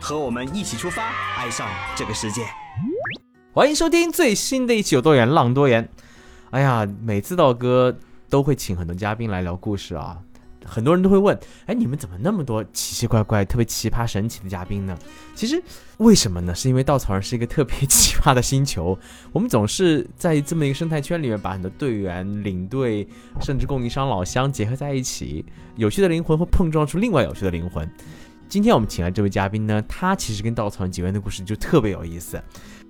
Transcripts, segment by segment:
和我们一起出发，爱上这个世界。欢迎收听最新的一期《有多远浪多远》。哎呀，每次道哥都会请很多嘉宾来聊故事啊，很多人都会问：哎，你们怎么那么多奇奇怪怪、特别奇葩神奇的嘉宾呢？其实为什么呢？是因为稻草人是一个特别奇葩的星球，我们总是在这么一个生态圈里面，把很多队员、领队，甚至供应商、老乡结合在一起，有趣的灵魂会碰撞出另外有趣的灵魂。今天我们请来这位嘉宾呢，他其实跟稻草人结缘的故事就特别有意思。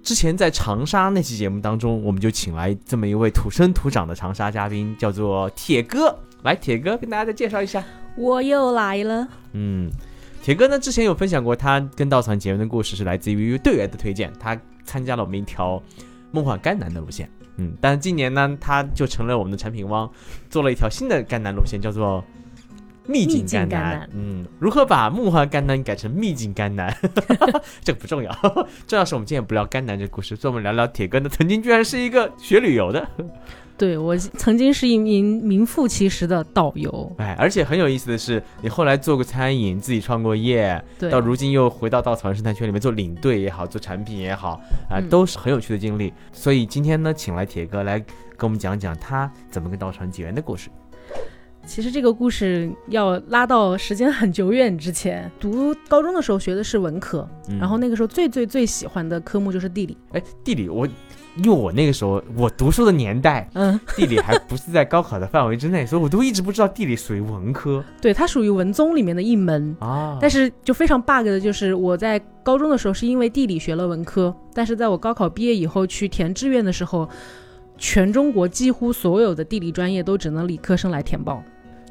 之前在长沙那期节目当中，我们就请来这么一位土生土长的长沙嘉宾，叫做铁哥。来，铁哥跟大家再介绍一下。我又来了。嗯，铁哥呢之前有分享过他跟稻草人结缘的故事，是来自于队员的推荐。他参加了我们一条梦幻甘南的路线。嗯，但是今年呢，他就成了我们的产品汪，做了一条新的甘南路线，叫做。秘境甘南，嗯，如何把梦幻甘南改成秘境甘南？这个不重要，重要是我们今天不聊甘南这故事，所以我们聊聊铁哥呢，曾经居然是一个学旅游的。对我曾经是一名名副其实的导游，哎，而且很有意思的是，你后来做过餐饮，自己创过业，到如今又回到稻草人生态圈里面做领队也好，做产品也好，啊，都是很有趣的经历。所以今天呢，请来铁哥来跟我们讲讲他怎么跟稻草人结缘的故事。其实这个故事要拉到时间很久远之前，读高中的时候学的是文科，然后那个时候最最最喜欢的科目就是地理。哎，地理我，因为我那个时候我读书的年代，嗯，地理还不是在高考的范围之内，所以我都一直不知道地理属于文科。对，它属于文综里面的一门啊。但是就非常 bug 的就是我在高中的时候是因为地理学了文科，但是在我高考毕业以后去填志愿的时候，全中国几乎所有的地理专业都只能理科生来填报。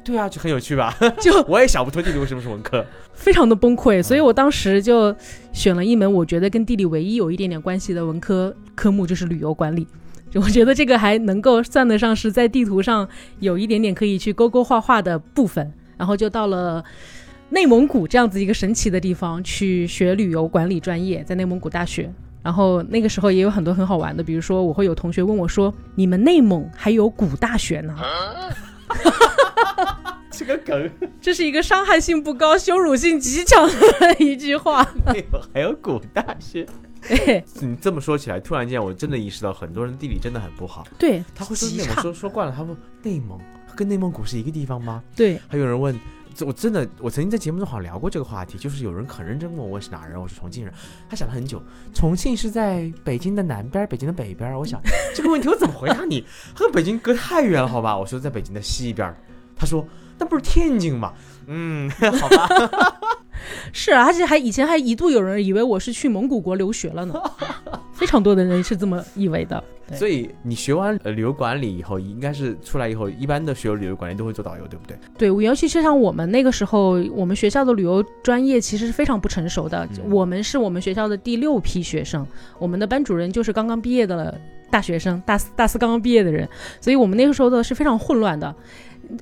对啊，就很有趣吧？就我也想不通地理为什么是文科，非常的崩溃。所以我当时就选了一门我觉得跟地理唯一有一点点关系的文科科目，就是旅游管理。就我觉得这个还能够算得上是在地图上有一点点可以去勾勾画画的部分。然后就到了内蒙古这样子一个神奇的地方去学旅游管理专业，在内蒙古大学。然后那个时候也有很多很好玩的，比如说我会有同学问我说：“你们内蒙还有古大学呢？” 这个梗，这是一个伤害性不高、羞辱性极强的一句话。内蒙还有古大学，你这么说起来，突然间我真的意识到，很多人地理真的很不好。对，他会说内蒙，说说惯了，他说内蒙跟内蒙古是一个地方吗？对。还有人问，我真的，我曾经在节目中好像聊过这个话题，就是有人很认真问我是哪人，我是重庆人。他想了很久，重庆是在北京的南边，北京的北边。我想 这个问题我怎么回答你？和北京隔太远了，好吧？我说在北京的西边。他说：“那不是天津吗？”嗯，好吧。是啊，而且还以前还一度有人以为我是去蒙古国留学了呢，非常多的人是这么以为的。所以你学完旅游管理以后，应该是出来以后，一般的学旅游管理都会做导游，对不对？对，尤其是像我们那个时候，我们学校的旅游专业其实是非常不成熟的。我们是我们学校的第六批学生，我们的班主任就是刚刚毕业的大学生，大四大四刚刚毕业的人，所以我们那个时候的是非常混乱的。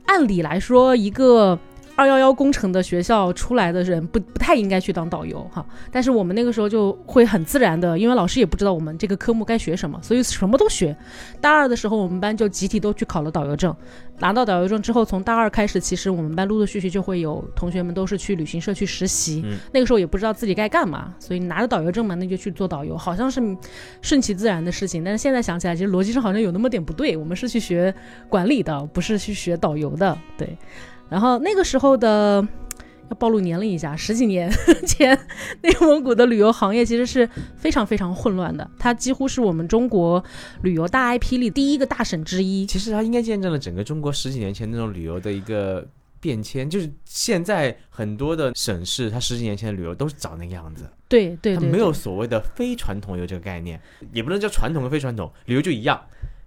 按理来说，一个二幺幺工程的学校出来的人不不太应该去当导游哈。但是我们那个时候就会很自然的，因为老师也不知道我们这个科目该学什么，所以什么都学。大二的时候，我们班就集体都去考了导游证。拿到导游证之后，从大二开始，其实我们班陆陆续续就会有同学们都是去旅行社去实习。那个时候也不知道自己该干嘛，所以拿着导游证嘛，那就去做导游，好像是顺其自然的事情。但是现在想起来，其实逻辑上好像有那么点不对。我们是去学管理的，不是去学导游的。对，然后那个时候的。要暴露年龄一下，十几年 前，内蒙古的旅游行业其实是非常非常混乱的。它几乎是我们中国旅游大 IP 里第一个大省之一。其实它应该见证了整个中国十几年前那种旅游的一个变迁。就是现在很多的省市，它十几年前的旅游都是长那个样子。对对，它没有所谓的非传统游这个概念，也不能叫传统和非传统旅游就一样。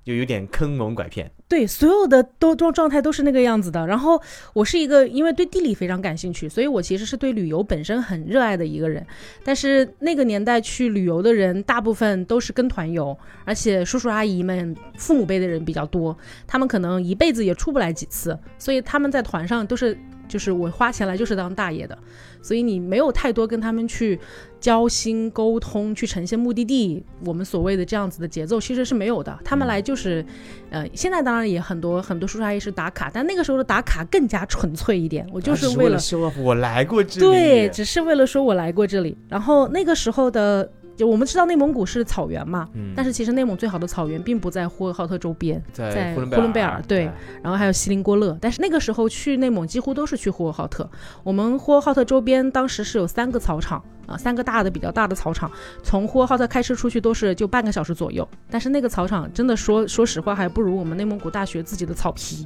就有点坑蒙拐骗。对，所有的都状状态都是那个样子的。然后我是一个因为对地理非常感兴趣，所以我其实是对旅游本身很热爱的一个人。但是那个年代去旅游的人，大部分都是跟团游，而且叔叔阿姨们、父母辈的人比较多，他们可能一辈子也出不来几次，所以他们在团上都是。就是我花钱来就是当大爷的，所以你没有太多跟他们去交心沟通，去呈现目的地，我们所谓的这样子的节奏其实是没有的。他们来就是，呃，现在当然也很多很多叔叔阿姨是打卡，但那个时候的打卡更加纯粹一点，我就是为了说我来过这里，对，只是为了说我来过这里。然后那个时候的。就我们知道内蒙古是草原嘛，但是其实内蒙最好的草原并不在呼和浩特周边，在呼伦贝尔对，然后还有锡林郭勒，但是那个时候去内蒙几乎都是去呼和浩特。我们呼和浩特周边当时是有三个草场。啊，三个大的比较大的草场，从呼和浩特开车出去都是就半个小时左右。但是那个草场真的说说实话，还不如我们内蒙古大学自己的草皮。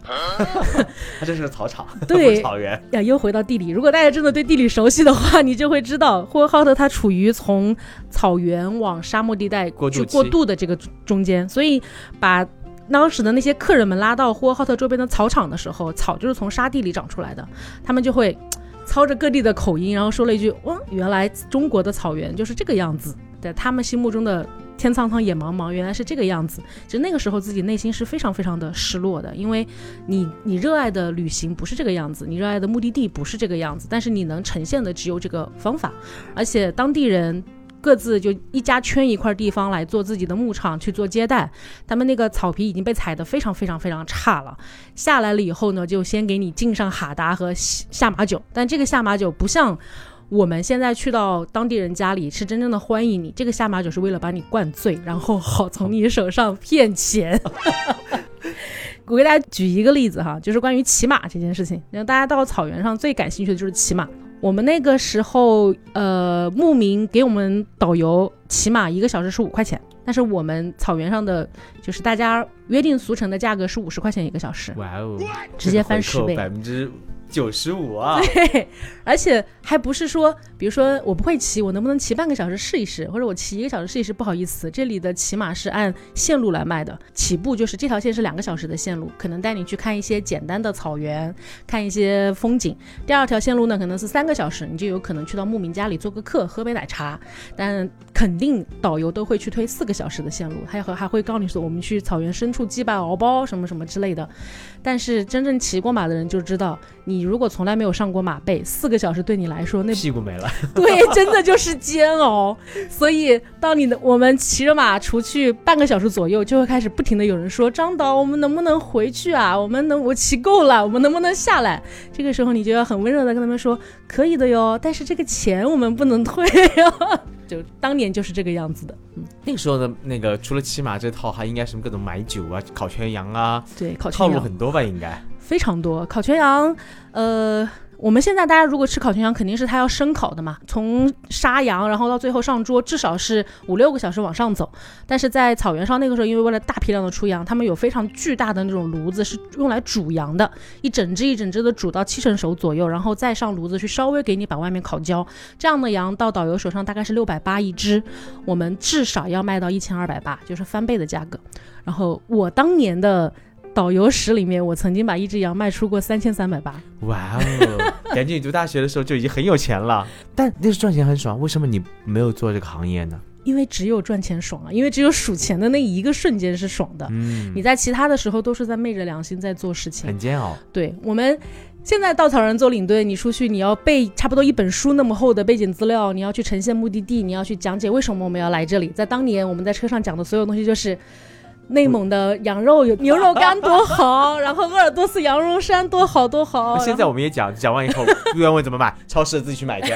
它这是草场，对 草原呀。又回到地理，如果大家真的对地理熟悉的话，你就会知道呼和浩特它处于从草原往沙漠地带去过渡的这个中间，所以把当时的那些客人们拉到呼和浩特周边的草场的时候，草就是从沙地里长出来的，他们就会。操着各地的口音，然后说了一句：“哇，原来中国的草原就是这个样子。”在他们心目中的天苍苍，野茫茫，原来是这个样子。其实那个时候自己内心是非常非常的失落的，因为你你热爱的旅行不是这个样子，你热爱的目的地不是这个样子，但是你能呈现的只有这个方法，而且当地人。各自就一家圈一块地方来做自己的牧场去做接待，他们那个草皮已经被踩得非常非常非常差了。下来了以后呢，就先给你敬上哈达和下马酒，但这个下马酒不像我们现在去到当地人家里是真正的欢迎你，这个下马酒是为了把你灌醉，然后好从你手上骗钱。我给大家举一个例子哈，就是关于骑马这件事情，那大家到草原上最感兴趣的就是骑马。我们那个时候，呃，牧民给我们导游起码一个小时是五块钱，但是我们草原上的就是大家约定俗成的价格是五十块钱一个小时。哇哦，直接翻十倍，百分之。九十五啊！对，而且还不是说，比如说我不会骑，我能不能骑半个小时试一试，或者我骑一个小时试一试？不好意思，这里的骑马是按线路来卖的，起步就是这条线是两个小时的线路，可能带你去看一些简单的草原，看一些风景。第二条线路呢，可能是三个小时，你就有可能去到牧民家里做个客，喝杯奶茶。但肯定导游都会去推四个小时的线路，他还有还会告诉你说我们去草原深处祭拜敖包什么什么之类的。但是真正骑过马的人就知道，你如果从来没有上过马背，四个小时对你来说那屁股没了，对，真的就是煎熬。所以当你的我们骑着马出去半个小时左右，就会开始不停的有人说：“张导，我们能不能回去啊？我们能我骑够了，我们能不能下来？”这个时候你就要很温柔的跟他们说：“可以的哟，但是这个钱我们不能退哟。”就当年就是这个样子的。嗯，那个时候的那个除了骑马这套，还应该什么各种买酒啊、烤全羊啊，对，烤套路很多吧？应该非常多，烤全羊，呃。我们现在大家如果吃烤全羊，肯定是它要生烤的嘛，从杀羊然后到最后上桌，至少是五六个小时往上走。但是在草原上那个时候，因为为了大批量的出羊，他们有非常巨大的那种炉子，是用来煮羊的，一整只一整只的煮到七成熟左右，然后再上炉子去稍微给你把外面烤焦。这样的羊到导游手上大概是六百八一只，我们至少要卖到一千二百八，就是翻倍的价格。然后我当年的。导游史里面，我曾经把一只羊卖出过三千三百八。哇哦！感觉你读大学的时候就已经很有钱了。但那是赚钱很爽，为什么你没有做这个行业呢？因为只有赚钱爽啊！因为只有数钱的那一个瞬间是爽的。嗯。你在其他的时候都是在昧着良心在做事情，很煎熬。对我们现在稻草人做领队，你出去你要背差不多一本书那么厚的背景资料，你要去呈现目的地，你要去讲解为什么我们要来这里。在当年我们在车上讲的所有东西就是。内蒙的羊肉有 牛肉干多好，然后鄂尔多斯羊绒衫多好多好。现在我们也讲讲完以后，不要问怎么买，超市自己去买去。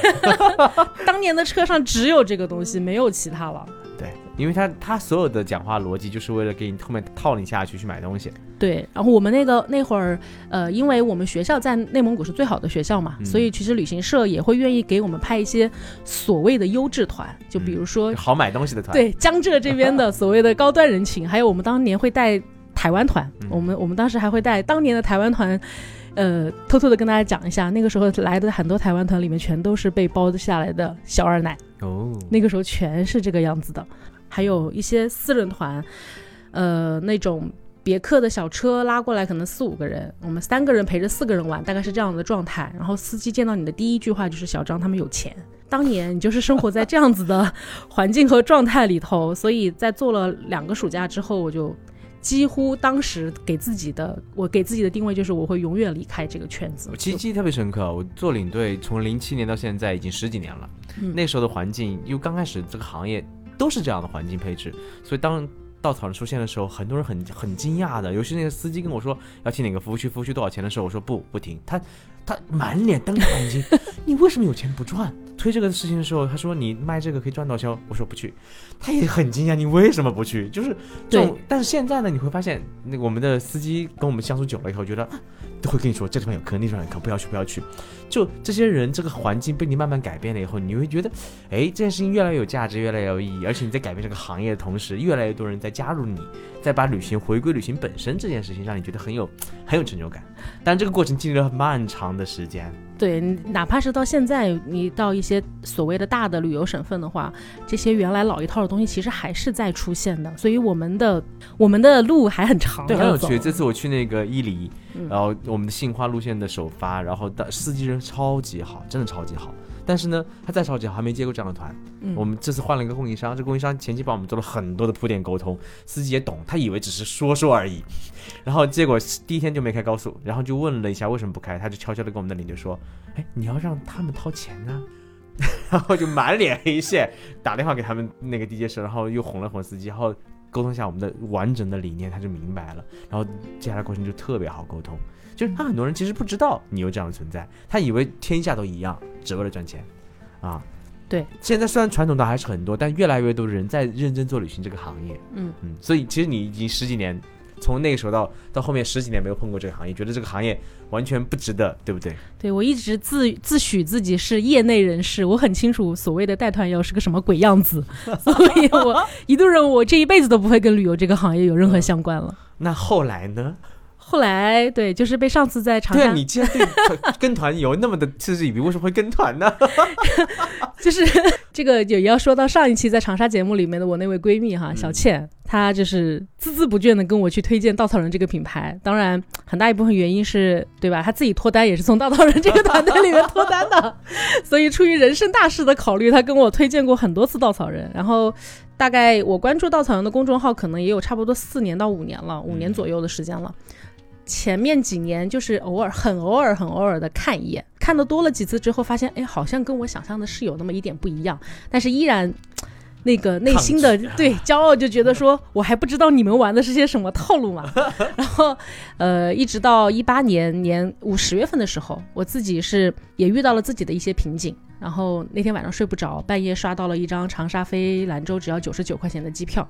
当年的车上只有这个东西，没有其他了。对，因为他他所有的讲话逻辑就是为了给你后面套你下去去买东西。对，然后我们那个那会儿，呃，因为我们学校在内蒙古是最好的学校嘛，所以其实旅行社也会愿意给我们派一些所谓的优质团，就比如说好买东西的团。对，江浙这边的所谓的高端人群，还有我们当年会带台湾团，我们我们当时还会带当年的台湾团，呃，偷偷的跟大家讲一下，那个时候来的很多台湾团里面全都是被包下来的小二奶。哦，那个时候全是这个样子的，还有一些私人团，呃，那种别克的小车拉过来，可能四五个人，我们三个人陪着四个人玩，大概是这样的状态。然后司机见到你的第一句话就是“小张他们有钱”。当年你就是生活在这样子的环境和状态里头，所以在做了两个暑假之后，我就几乎当时给自己的我给自己的定位就是我会永远离开这个圈子。我记忆特别深刻，我做领队从零七年到现在已经十几年了，嗯那时候的环境，因为刚开始这个行业都是这样的环境配置，所以当稻草人出现的时候，很多人很很惊讶的，尤其那个司机跟我说要停哪个服务区，服务区多少钱的时候，我说不不停，他他满脸瞪着眼睛，你为什么有钱不赚？推这个事情的时候，他说你卖这个可以赚到钱，我说不去，他也很惊讶，你为什么不去？就是这种，但是现在呢，你会发现，那个我们的司机跟我们相处久了以后，觉得啊都会跟你说这地方有坑，那地方有坑，不要去，不要去。就这些人，这个环境被你慢慢改变了以后，你会觉得，哎，这件事情越来越有价值，越来越有意义，而且你在改变这个行业的同时，越来越多人在加入你，在把旅行回归旅行本身这件事情，让你觉得很有很有成就感。但这个过程经历了很漫长的时间，对，哪怕是到现在，你到一些所谓的大的旅游省份的话，这些原来老一套的东西其实还是在出现的，所以我们的我们的路还很长。对，很有趣。这次我去那个伊犁，嗯然后我们的杏花路线的首发，然后的司机人超级好，真的超级好。但是呢，他再超级好，还没接过这样的团。嗯我们这次换了一个供应商，这供应商前期帮我们做了很多的铺垫沟通，司机也懂，他以为只是说说而已。然后结果第一天就没开高速，然后就问了一下为什么不开，他就悄悄的跟我们的领队说：“哎，你要让他们掏钱啊。”然后就满脸黑线，打电话给他们那个地接社，然后又哄了哄司机，然后沟通一下我们的完整的理念，他就明白了。然后接下来过程就特别好沟通，就是他很多人其实不知道你有这样的存在，他以为天下都一样，只为了赚钱，啊。对，现在虽然传统的还是很多，但越来越多人在认真做旅行这个行业。嗯嗯，所以其实你已经十几年，从那个时候到到后面十几年没有碰过这个行业，觉得这个行业完全不值得，对不对？对我一直自自诩自己是业内人士，我很清楚所谓的带团游是个什么鬼样子，所以我一度认为我这一辈子都不会跟旅游这个行业有任何相关了。那后来呢？后来，对，就是被上次在长沙对啊，，你既然对跟团游那么的嗤之以鼻，为什么会跟团呢？就是这个也要说到上一期在长沙节目里面的我那位闺蜜哈，小倩，她就是孜孜不倦的跟我去推荐稻草人这个品牌。当然，很大一部分原因是对吧？她自己脱单也是从稻草人这个团队里面脱单的，所以出于人生大事的考虑，她跟我推荐过很多次稻草人。然后，大概我关注稻草人的公众号可能也有差不多四年到五年了，五年左右的时间了。前面几年就是偶尔、很偶尔、很偶尔的看一眼，看的多了几次之后，发现哎，好像跟我想象的是有那么一点不一样，但是依然。那个内心的 对骄傲，就觉得说我还不知道你们玩的是些什么套路嘛。然后，呃，一直到一八年年五十月份的时候，我自己是也遇到了自己的一些瓶颈。然后那天晚上睡不着，半夜刷到了一张长沙飞兰州只要九十九块钱的机票，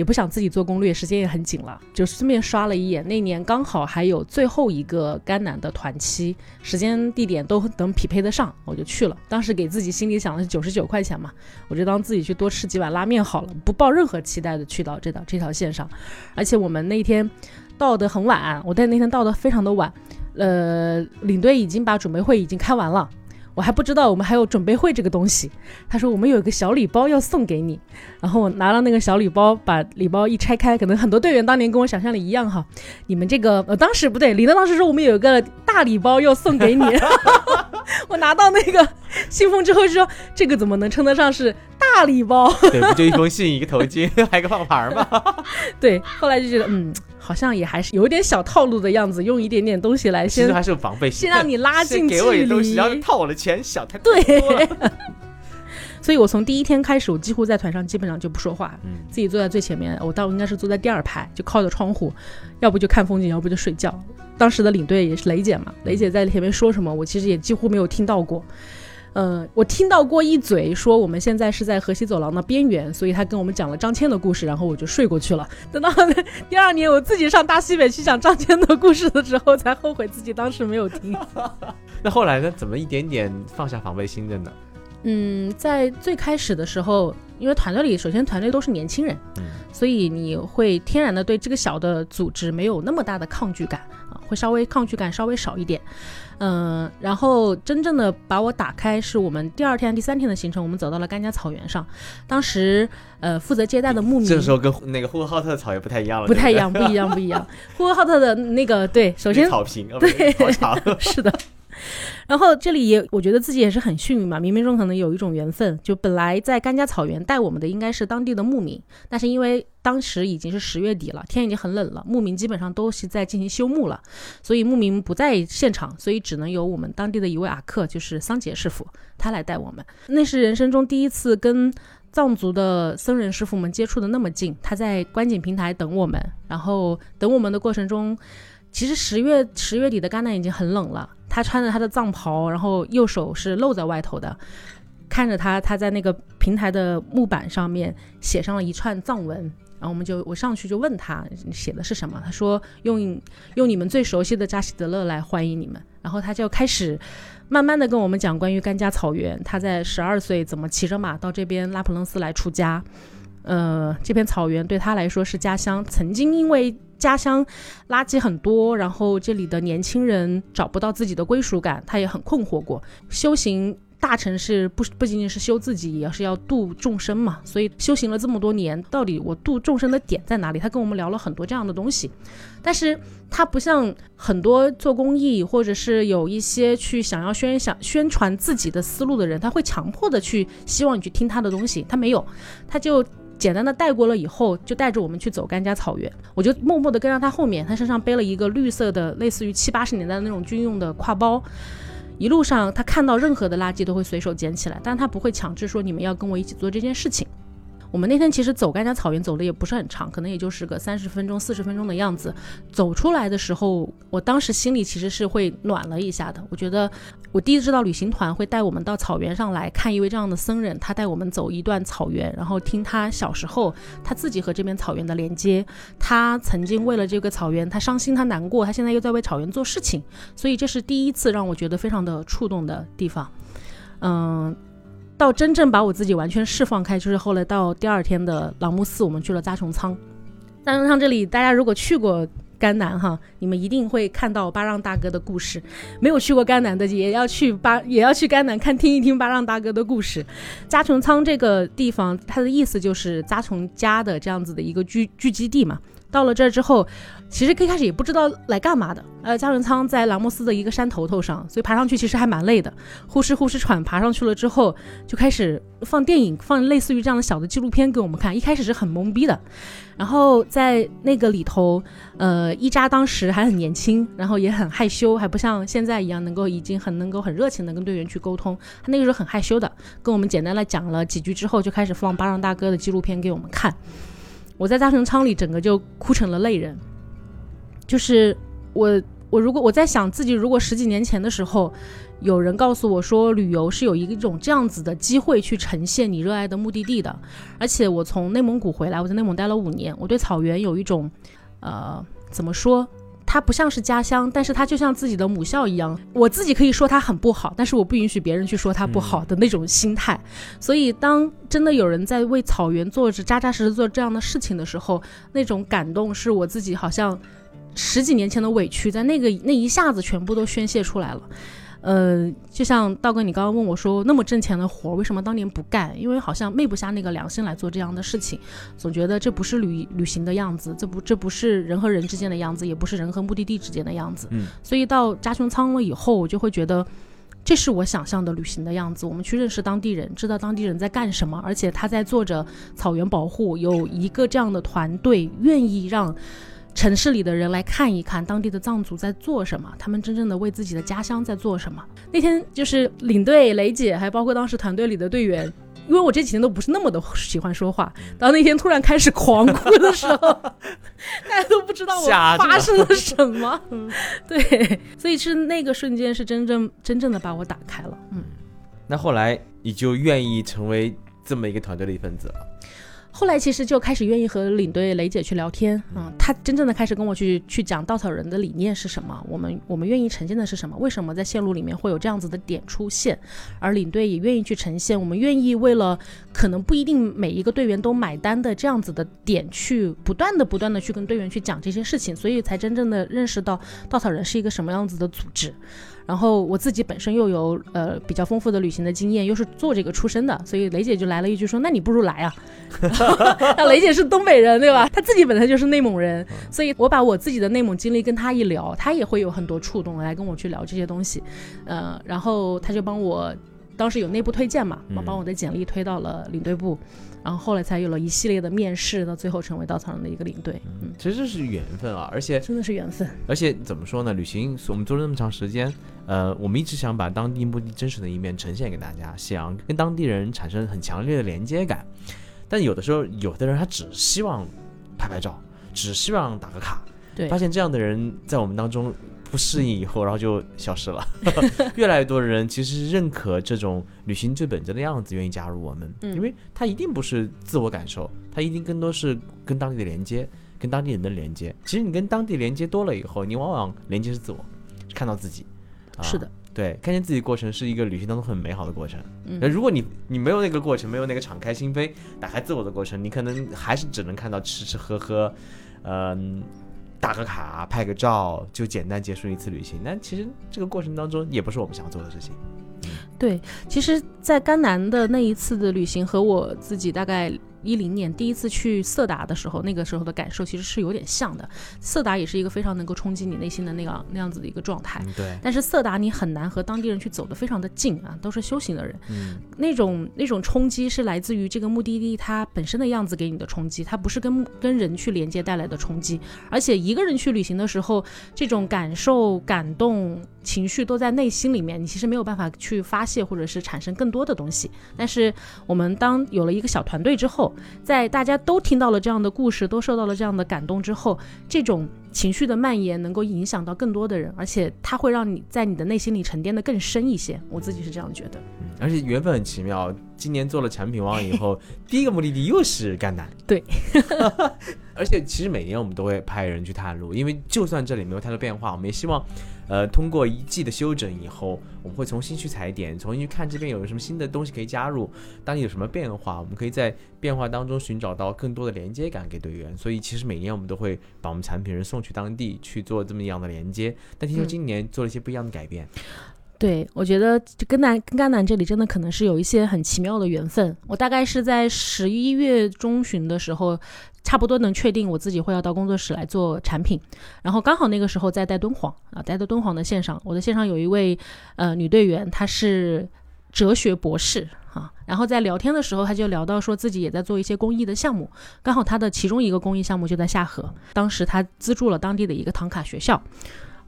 也不想自己做攻略，时间也很紧了，就顺便刷了一眼。那年刚好还有最后一个甘南的团期，时间地点都能匹配得上，我就去了。当时给自己心里想的是九十九块钱嘛，我就当自己去多吃几碗拉面好了，不抱任何期待的去到这条这条线上。而且我们那天到的很晚，我在那天到的非常的晚，呃，领队已经把准备会已经开完了。我还不知道我们还有准备会这个东西，他说我们有一个小礼包要送给你，然后我拿了那个小礼包，把礼包一拆开，可能很多队员当年跟我想象的一样哈，你们这个呃当时不对，李德当时说我们有一个大礼包要送给你，我拿到那个信封之后就说这个怎么能称得上是大礼包？对，不就一封信、一个头巾，还有个棒牌儿吗？对，后来就觉得嗯，好像也还是有一点小套路的样子，用一点点东西来先其实还是有防备心。先让你拉近距离给我一点东西，然后套我的钱，小太对多了。所以我从第一天开始，我几乎在团上基本上就不说话，嗯自己坐在最前面，我倒应该是坐在第二排，就靠着窗户，要不就看风景，要不就睡觉。当时的领队也是雷姐嘛，雷姐在前面说什么，我其实也几乎没有听到过。呃，我听到过一嘴说我们现在是在河西走廊的边缘，所以他跟我们讲了张骞的故事，然后我就睡过去了。等到第二年我自己上大西北去讲张骞的故事的时候，才后悔自己当时没有听。那后来呢？怎么一点点放下防备心的呢？嗯，在最开始的时候，因为团队里首先团队都是年轻人，嗯所以你会天然的对这个小的组织没有那么大的抗拒感啊，会稍微抗拒感稍微少一点。嗯，然后真正的把我打开是我们第二天、第三天的行程，我们走到了甘家草原上。当时，呃，负责接待的牧民，这时候跟那个呼和浩特的草原不太一样了，不太一样，不一样，不一样。呼和浩特的那个，对，首先草坪，对，草场，是的。然后这里也，我觉得自己也是很幸运嘛，冥冥中可能有一种缘分。就本来在甘家草原带我们的应该是当地的牧民，但是因为当时已经是十月底了，天已经很冷了，牧民基本上都是在进行休牧了，所以牧民不在现场，所以只能由我们当地的一位阿克，就是桑杰师傅，他来带我们。那是人生中第一次跟藏族的僧人师傅们接触的那么近，他在观景平台等我们，然后等我们的过程中。其实十月十月底的甘南已经很冷了，他穿着他的藏袍，然后右手是露在外头的，看着他，他在那个平台的木板上面写上了一串藏文，然后我们就我上去就问他写的是什么，他说用用你们最熟悉的扎西德勒来欢迎你们，然后他就开始慢慢的跟我们讲关于甘加草原，他在十二岁怎么骑着马到这边拉普楞斯来出家，呃，这片草原对他来说是家乡，曾经因为。家乡垃圾很多，然后这里的年轻人找不到自己的归属感，他也很困惑过。修行大城市不不仅仅是修自己，也是要度众生嘛。所以修行了这么多年，到底我度众生的点在哪里？他跟我们聊了很多这样的东西，但是他不像很多做公益或者是有一些去想要宣想宣传自己的思路的人，他会强迫的去希望你去听他的东西，他没有，他就。简单的带过了以后，就带着我们去走甘家草原。我就默默的跟在他后面，他身上背了一个绿色的，类似于七八十年代的那种军用的挎包。一路上，他看到任何的垃圾都会随手捡起来，但他不会强制说你们要跟我一起做这件事情。我们那天其实走甘家草原走的也不是很长，可能也就是个三十分钟、四十分钟的样子。走出来的时候，我当时心里其实是会暖了一下的。我觉得我第一次知道旅行团会带我们到草原上来看一位这样的僧人，他带我们走一段草原，然后听他小时候他自己和这边草原的连接。他曾经为了这个草原，他伤心，他难过，他现在又在为草原做事情。所以这是第一次让我觉得非常的触动的地方。嗯。到真正把我自己完全释放开，就是后来到第二天的朗木寺，我们去了扎琼仓。扎琼仓这里，大家如果去过甘南哈，你们一定会看到巴让大哥的故事。没有去过甘南的，也要去巴，也要去甘南看听一听巴让大哥的故事。扎琼仓这个地方，它的意思就是扎琼家的这样子的一个聚聚集地嘛。到了这儿之后。其实一开始也不知道来干嘛的，呃，加仑仓在朗木斯的一个山头头上，所以爬上去其实还蛮累的，呼哧呼哧喘。爬上去了之后，就开始放电影，放类似于这样的小的纪录片给我们看。一开始是很懵逼的，然后在那个里头，呃，伊扎当时还很年轻，然后也很害羞，还不像现在一样能够已经很能够很热情的跟队员去沟通。他那个时候很害羞的，跟我们简单的讲了几句之后，就开始放巴掌大哥的纪录片给我们看。我在加藤仓里整个就哭成了泪人。就是我，我如果我在想自己，如果十几年前的时候，有人告诉我说旅游是有一种这样子的机会去呈现你热爱的目的地的，而且我从内蒙古回来，我在内蒙待了五年，我对草原有一种，呃，怎么说，它不像是家乡，但是它就像自己的母校一样，我自己可以说它很不好，但是我不允许别人去说它不好的那种心态。所以当真的有人在为草原做着扎扎实实做这样的事情的时候，那种感动是我自己好像。十几年前的委屈，在那个那一下子全部都宣泄出来了。呃，就像道哥，你刚刚问我说，那么挣钱的活，为什么当年不干？因为好像昧不下那个良心来做这样的事情，总觉得这不是旅旅行的样子，这不这不是人和人之间的样子，也不是人和目的地之间的样子。嗯，所以到扎熊仓了以后，我就会觉得，这是我想象的旅行的样子。我们去认识当地人，知道当地人在干什么，而且他在做着草原保护，有一个这样的团队，愿意让。城市里的人来看一看当地的藏族在做什么，他们真正的为自己的家乡在做什么。那天就是领队雷姐，还包括当时团队里的队员，因为我这几天都不是那么的喜欢说话，到那天突然开始狂哭的时候，大家都不知道我发生了什么。对，所以是那个瞬间是真正真正的把我打开了。嗯，那后来你就愿意成为这么一个团队的一份子了。后来其实就开始愿意和领队雷姐去聊天啊、她真正的开始跟我去去讲稻草人的理念是什么，我们我们愿意呈现的是什么，为什么在线路里面会有这样子的点出现，而领队也愿意去呈现，我们愿意为了可能不一定每一个队员都买单的这样子的点去不断的不断的去跟队员去讲这些事情，所以才真正的认识到稻草人是一个什么样子的组织。然后我自己本身又有呃比较丰富的旅行的经验，又是做这个出身的，所以雷姐就来了一句说：“那你不如来啊！” 那雷姐是东北人对吧？她自己本身就是内蒙人，所以我把我自己的内蒙经历跟她一聊，她也会有很多触动来跟我去聊这些东西。呃，然后她就帮我，当时有内部推荐嘛，嗯帮我的简历推到了领队部，然后后来才有了一系列的面试，到最后成为稻草人的一个领队。嗯，其实这是缘分啊，而且真的是缘分。而且怎么说呢？旅行我们做了那么长时间，呃，我们一直想把当地目的真实的一面呈现给大家，想跟当地人产生很强烈的连接感。但有的时候，有的人他只希望拍拍照，只希望打个卡。对发现这样的人在我们当中不适应以后，然后就消失了。越来越多的人其实认可这种旅行最本真的样子，愿意加入我们，嗯因为他一定不是自我感受，他一定更多是跟当地的连接，跟当地人的连接。其实你跟当地连接多了以后，你往往连接是自我，是看到自己。啊是的，对，看见自己过程是一个旅行当中很美好的过程。嗯那如果你你没有那个过程，没有那个敞开心扉、打开自我的过程，你可能还是只能看到吃吃喝喝，嗯、打个卡、拍个照，就简单结束一次旅行。但其实这个过程当中，也不是我们想要做的事情。对，其实，在甘南的那一次的旅行和我自己大概一零年第一次去色达的时候，那个时候的感受其实是有点像的。色达也是一个非常能够冲击你内心的那样那样子的一个状态。嗯，对，但是色达你很难和当地人去走得非常的近啊，都是修行的人，嗯，那种那种冲击是来自于这个目的地它本身的样子给你的冲击，它不是跟跟人去连接带来的冲击。而且一个人去旅行的时候，这种感受、感动、情绪都在内心里面，你其实没有办法去发泄或者是产生更多的东西。但是我们当有了一个小团队之后，在大家都听到了这样的故事，都受到了这样的感动之后，这种情绪的蔓延能够影响到更多的人，而且它会让你在你的内心里沉淀的更深一些。我自己是这样觉得。嗯而且缘分很奇妙。今年做了产品王以后，第一个目的地又是甘南。对，而且其实每年我们都会派人去探路，因为就算这里没有太多变化，我们也希望，呃，通过一季的休整以后，我们会重新去踩点，重新去看这边有什么新的东西可以加入，当你有什么变化，我们可以在变化当中寻找到更多的连接感给队员。所以其实每年我们都会把我们产品人送去当地去做这么样的连接。但听说嗯今年做了一些不一样的改变，对，我觉得这跟南跟甘南这里真的可能是有一些很奇妙的缘分。我大概是在十一月中旬的时候，差不多能确定我自己会要到工作室来做产品，然后刚好那个时候在带敦煌啊，带的敦煌的线上，我的线上有一位呃女队员，她是哲学博士啊，然后在聊天的时候，他就聊到说自己也在做一些公益的项目，刚好他的其中一个公益项目就在下河，当时他资助了当地的一个唐卡学校。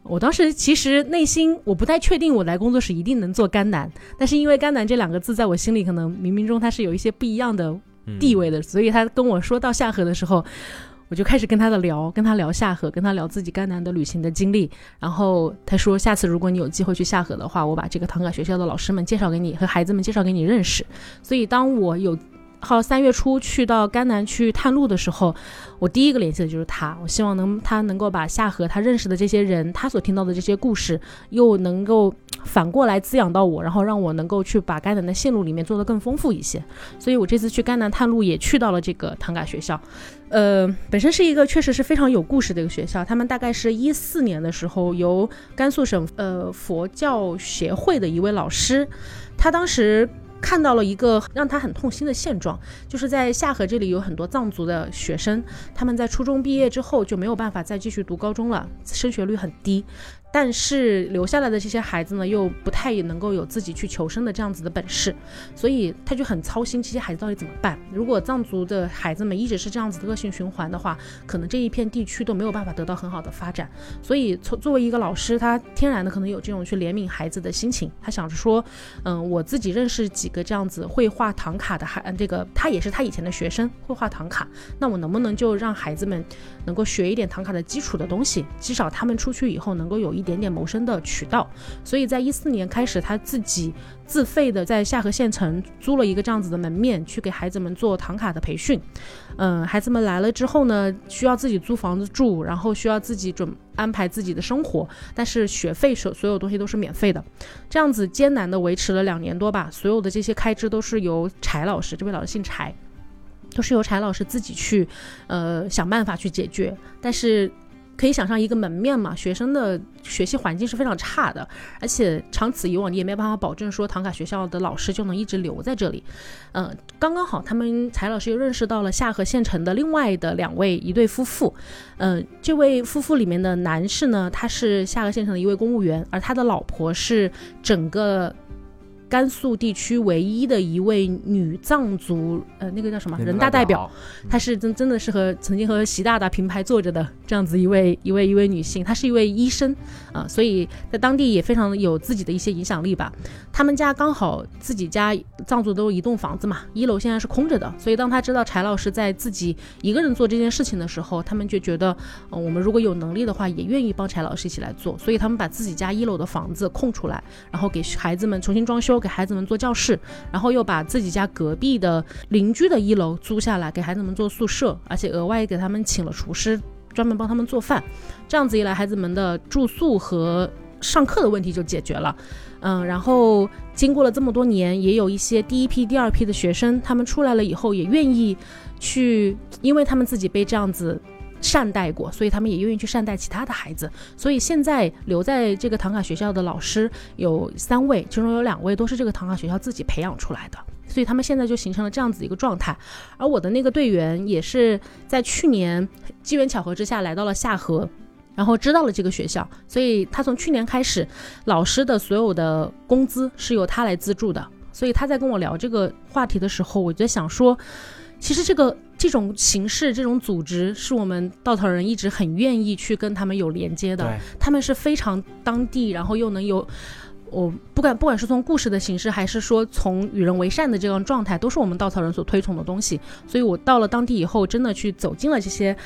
我当时其实内心我不太确定我来工作室一定能做甘南，但是因为甘南这两个字在我心里可能冥冥中它是有一些不一样的嗯地位的，所以他跟我说到下河的时候，我就开始跟他的聊，跟他聊下河，跟他聊自己甘南的旅行的经历。然后他说，下次如果你有机会去下河的话，我把这个唐卡学校的老师们介绍给你，和孩子们介绍给你认识。所以当我有号三月初去到甘南去探路的时候，我第一个联系的就是他。我希望能他能够把下河他认识的这些人，他所听到的这些故事，又能够反过来滋养到我，然后让我能够去把甘南的线路里面做得更丰富一些。所以我这次去甘南探路也去到了这个唐嘎学校，呃，本身是一个确实是非常有故事的一个学校。他们大概是一四年的时候，由甘肃省呃佛教协会的一位老师，他当时。看到了一个让他很痛心的现状，就是在下河这里有很多藏族的学生，他们在初中毕业之后就没有办法再继续读高中了，升学率很低。但是留下来的这些孩子呢，又不太能够有自己去求生的这样子的本事，所以他就很操心这些孩子到底怎么办。如果藏族的孩子们一直是这样子的恶性循环的话，可能这一片地区都没有办法得到很好的发展。所以从作为一个老师，他天然的可能有这种去怜悯孩子的心情。他想着说，嗯，我自己认识几个这样子会画唐卡的孩，这个他也是他以前的学生，会画唐卡，那我能不能就让孩子们能够学一点唐卡的基础的东西，至少他们出去以后能够有一一点点谋生的渠道。所以在一四年开始，他自己自费的在下河县城租了一个这样子的门面，去给孩子们做唐卡的培训。嗯，孩子们来了之后呢，需要自己租房子住，然后需要自己准安排自己的生活，但是学费所所有东西都是免费的。这样子艰难的维持了两年多吧，所有的这些开支都是由柴老师，这位老师姓柴，都是由柴老师自己去，呃，想办法去解决。但是可以想象一个门面嘛，学生的学习环境是非常差的，而且长此以往你也没有办法保证说唐卡学校的老师就能一直留在这里。嗯，刚刚好他们柴老师又认识到了下河县城的另外的两位一对夫妇。嗯，这位夫妇里面的男士呢，他是下河县城的一位公务员，而他的老婆是整个。甘肃地区唯一的一位女藏族，呃，那个叫什么人大代表，她是真真的是和曾经和习大大平排坐着的这样子一位一位一位女性，她是一位医生啊，所以在当地也非常有自己的一些影响力吧。他们家刚好自己家藏族都一栋房子嘛，一楼现在是空着的，所以当他知道柴老师在自己一个人做这件事情的时候，他们就觉得，嗯，我们如果有能力的话，也愿意帮柴老师一起来做，所以他们把自己家一楼的房子空出来，然后给孩子们重新装修。给孩子们做教室，然后又把自己家隔壁的邻居的一楼租下来给孩子们做宿舍，而且额外给他们请了厨师，专门帮他们做饭。这样子一来，孩子们的住宿和上课的问题就解决了。嗯，然后经过了这么多年，也有一些第一批、第二批的学生，他们出来了以后也愿意去，因为他们自己被这样子。善待过，所以他们也愿意去善待其他的孩子。所以现在留在这个唐卡学校的老师有三位，其中有两位都是这个唐卡学校自己培养出来的。所以他们现在就形成了这样子一个状态。而我的那个队员也是在去年机缘巧合之下来到了下河，然后知道了这个学校，所以他从去年开始，老师的所有的工资是由他来资助的。所以他在跟我聊这个话题的时候，我就想说。其实这个这种形式、这种组织，是我们稻草人一直很愿意去跟他们有连接的。他们是非常当地，然后又能有，我不管不管是从故事的形式，还是说从与人为善的这样状态，都是我们稻草人所推崇的东西。所以我到了当地以后，真的去走进了这些，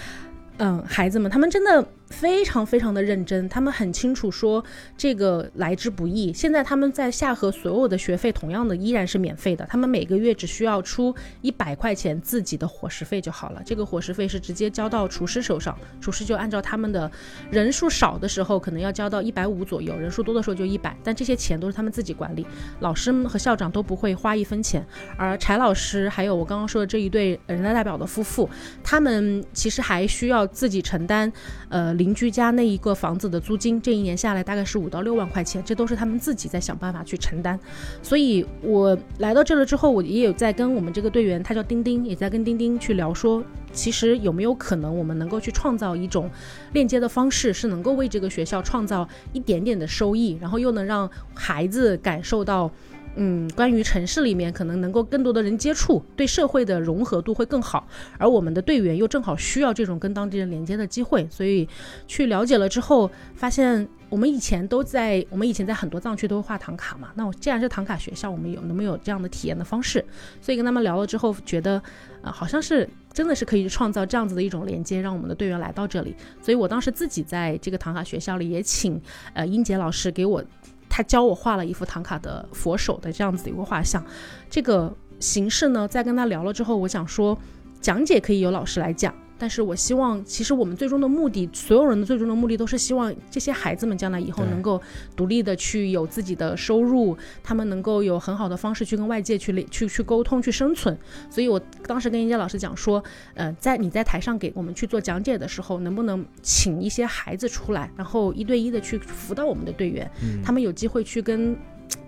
嗯，孩子们，他们真的。非常非常的认真，他们很清楚说这个来之不易。现在他们在下河所有的学费同样的依然是免费的，他们每个月只需要出一百块钱自己的伙食费就好了。这个伙食费是直接交到厨师手上，厨师就按照他们的人数少的时候可能要交到一百五左右，人数多的时候就一百。但这些钱都是他们自己管理，老师和校长都不会花一分钱。而柴老师还有我刚刚说的这一对人大代表的夫妇，他们其实还需要自己承担，呃。邻居家那一个房子的租金，这一年下来大概是五到六万块钱，这都是他们自己在想办法去承担。所以我来到这了之后，我也有在跟我们这个队员，他叫丁丁，也在跟丁丁去聊说，其实有没有可能我们能够去创造一种链接的方式，是能够为这个学校创造一点点的收益，然后又能让孩子感受到。嗯，关于城市里面可能能够更多的人接触，对社会的融合度会更好。而我们的队员又正好需要这种跟当地人连接的机会，所以去了解了之后，发现我们以前都在，我们以前在很多藏区都会画唐卡嘛。那我既然是唐卡学校，我们有能不能有这样的体验的方式？所以跟他们聊了之后，觉得啊，好像是真的是可以创造这样子的一种连接，让我们的队员来到这里。所以我当时自己在这个唐卡学校里也请呃英杰老师给我。他教我画了一幅唐卡的佛手的这样子一个画像，这个形式呢，在跟他聊了之后，我想说，讲解可以由老师来讲。但是我希望，其实我们最终的目的，所有人的最终的目的都是希望这些孩子们将来以后能够独立的去有自己的收入，他们能够有很好的方式去跟外界去去去沟通、去生存。所以我当时跟英杰老师讲说，呃，在你在台上给我们去做讲解的时候，能不能请一些孩子出来，然后一对一的去辅导我们的队员，他们有机会去跟。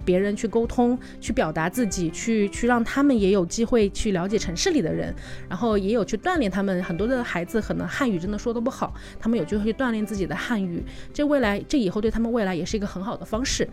别人去沟通，去表达自己，去去让他们也有机会去了解城市里的人，然后也有去锻炼他们。很多的孩子可能汉语真的说的不好，他们有机会去锻炼自己的汉语。这未来，这以后对他们未来也是一个很好的方式。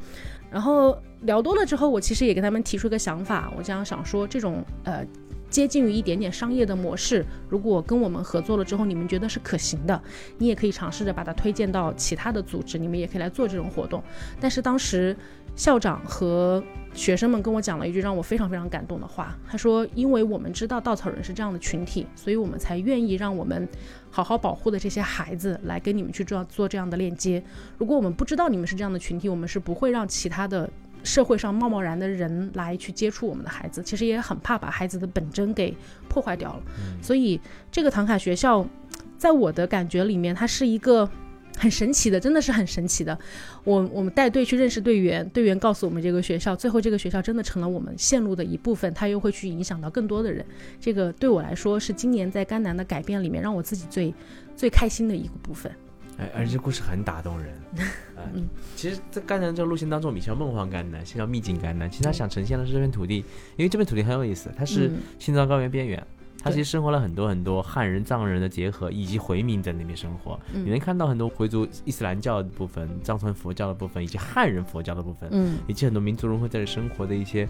然后聊多了之后，我其实也给他们提出一个想法，我这样想说，这种呃。接近于一点点商业的模式。如果跟我们合作了之后，你们觉得是可行的，你也可以尝试着把它推荐到其他的组织，你们也可以来做这种活动。但是当时校长和学生们跟我讲了一句让我非常非常感动的话，他说：“因为我们知道稻草人是这样的群体，所以我们才愿意让我们好好保护的这些孩子来跟你们去做做这样的链接。如果我们不知道你们是这样的群体，我们是不会让其他的。”社会上贸贸然的人来去接触我们的孩子，其实也很怕把孩子的本真给破坏掉了。所以这个唐卡学校，在我的感觉里面，它是一个很神奇的，真的是很神奇的。我我们带队去认识队员，队员告诉我们这个学校，最后这个学校真的成了我们线路的一部分，它又会去影响到更多的人。这个对我来说是今年在甘南的改变里面，让我自己最最开心的一个部分。哎，而且这故事很打动人。嗯，其实，在甘南这个路线当中，我们叫梦幻甘南，先叫秘境甘南。其实他想呈现的是这片土地，因为这片土地很有意思，它是青藏高原边缘。它其实生活了很多很多汉人藏人的结合，以及回民在那边生活。你能看到很多回族伊斯兰教的部分、藏传佛教的部分，以及汉人佛教的部分，嗯，以及很多民族融合在这生活的一些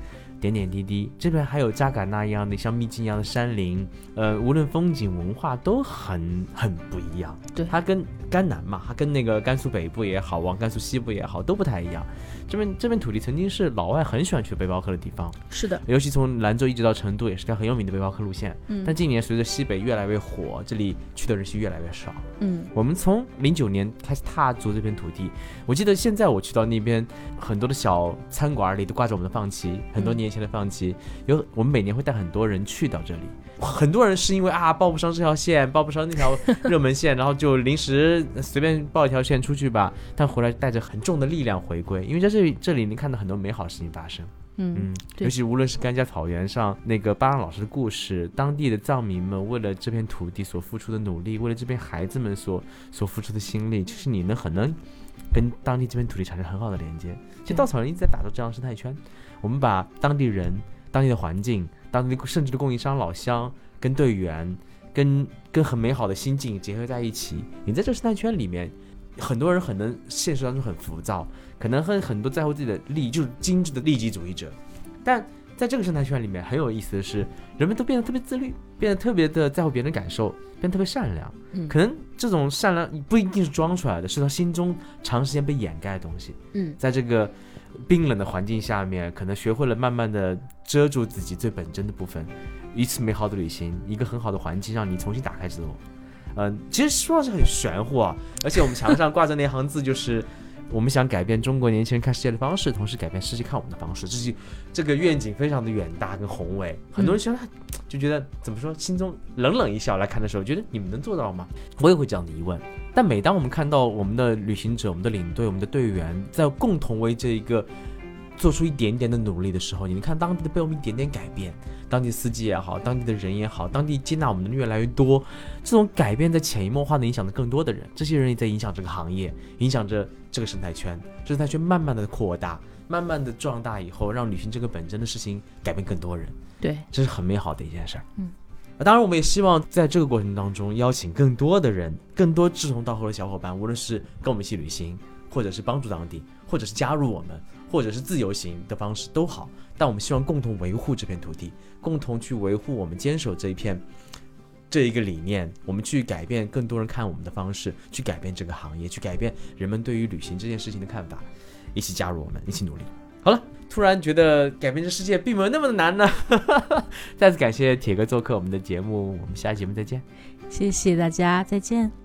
点点滴滴。这边还有扎尕那一样的像秘境一样的山林，呃，无论风景文化都很很不一样。对，它跟甘南嘛，它跟那个甘肃北部也好，往甘肃西部也好，都不太一样。这边这片土地曾经是老外很喜欢去背包客的地方，是的，尤其从兰州一直到成都，也是条很有名的背包客路线。嗯，但近年随着西北越来越火，这里去的人是越来越少。嗯，我们从零九年开始踏足这片土地，我记得现在我去到那边，很多的小餐馆里都挂着我们的放旗，很多年前的放弃。有我们每年会带很多人去到这里，很多人是因为啊报不上这条线，报不上那条 热门线，然后就临时随便报一条线出去吧，但回来带着很重的力量回归，因为在这里。这这里能看到很多美好的事情发生，嗯嗯，尤其无论是甘家草原上那个巴朗老师的故事，当地的藏民们为了这片土地所付出的努力，为了这边孩子们所所付出的心力，其实你能很能跟当地这片土地产生很好的连接。其实稻草人一直在打造这样的生态圈，我们把当地人、当地的环境、当地甚至的供应商老乡跟队员、跟跟很美好的心境结合在一起，你在这生态圈里面。很多人可能现实当中很浮躁，可能很很多在乎自己的利益，就是精致的利己主义者。但在这个生态圈里面，很有意思的是，人们都变得特别自律，变得特别的在乎别人的感受，变得特别善良。嗯，可能这种善良不一定是装出来的，是他心中长时间被掩盖的东西。嗯，在这个冰冷的环境下面，可能学会了慢慢的遮住自己最本真的部分。一次美好的旅行，一个很好的环境，让你重新打开自我。嗯，其实说上去很玄乎啊，而且我们墙上挂着那行字，就是我们想改变中国年轻人看世界的方式，同时改变世界看我们的方式。这是这个愿景非常的远大跟宏伟，很多人想就觉得怎么说，心中冷冷一笑来看的时候，觉得你们能做到吗？我也会这样的疑问。但每当我们看到我们的旅行者、我们的领队、我们的队员在共同为这一个。做出一点点的努力的时候，你能看当地的被我们一点点改变，当地司机也好，当地的人也好，当地接纳我们的越来越多，这种改变在潜移默化的影响着更多的人，这些人也在影响这个行业，影响着这个生态圈，生态圈慢慢的扩大，慢慢的壮大以后，让旅行这个本真的事情改变更多人，对，这是很美好的一件事儿。嗯，当然我们也希望在这个过程当中邀请更多的人，更多志同道合的小伙伴，无论是跟我们一起旅行，或者是帮助当地，或者是加入我们。或者是自由行的方式都好，但我们希望共同维护这片土地，共同去维护我们坚守这一片这一个理念，我们去改变更多人看我们的方式，去改变这个行业，去改变人们对于旅行这件事情的看法，一起加入我们，一起努力。好了，突然觉得改变这世界并没有那么的难呢。再次感谢铁哥做客我们的节目，我们下期节目再见。谢谢大家，再见。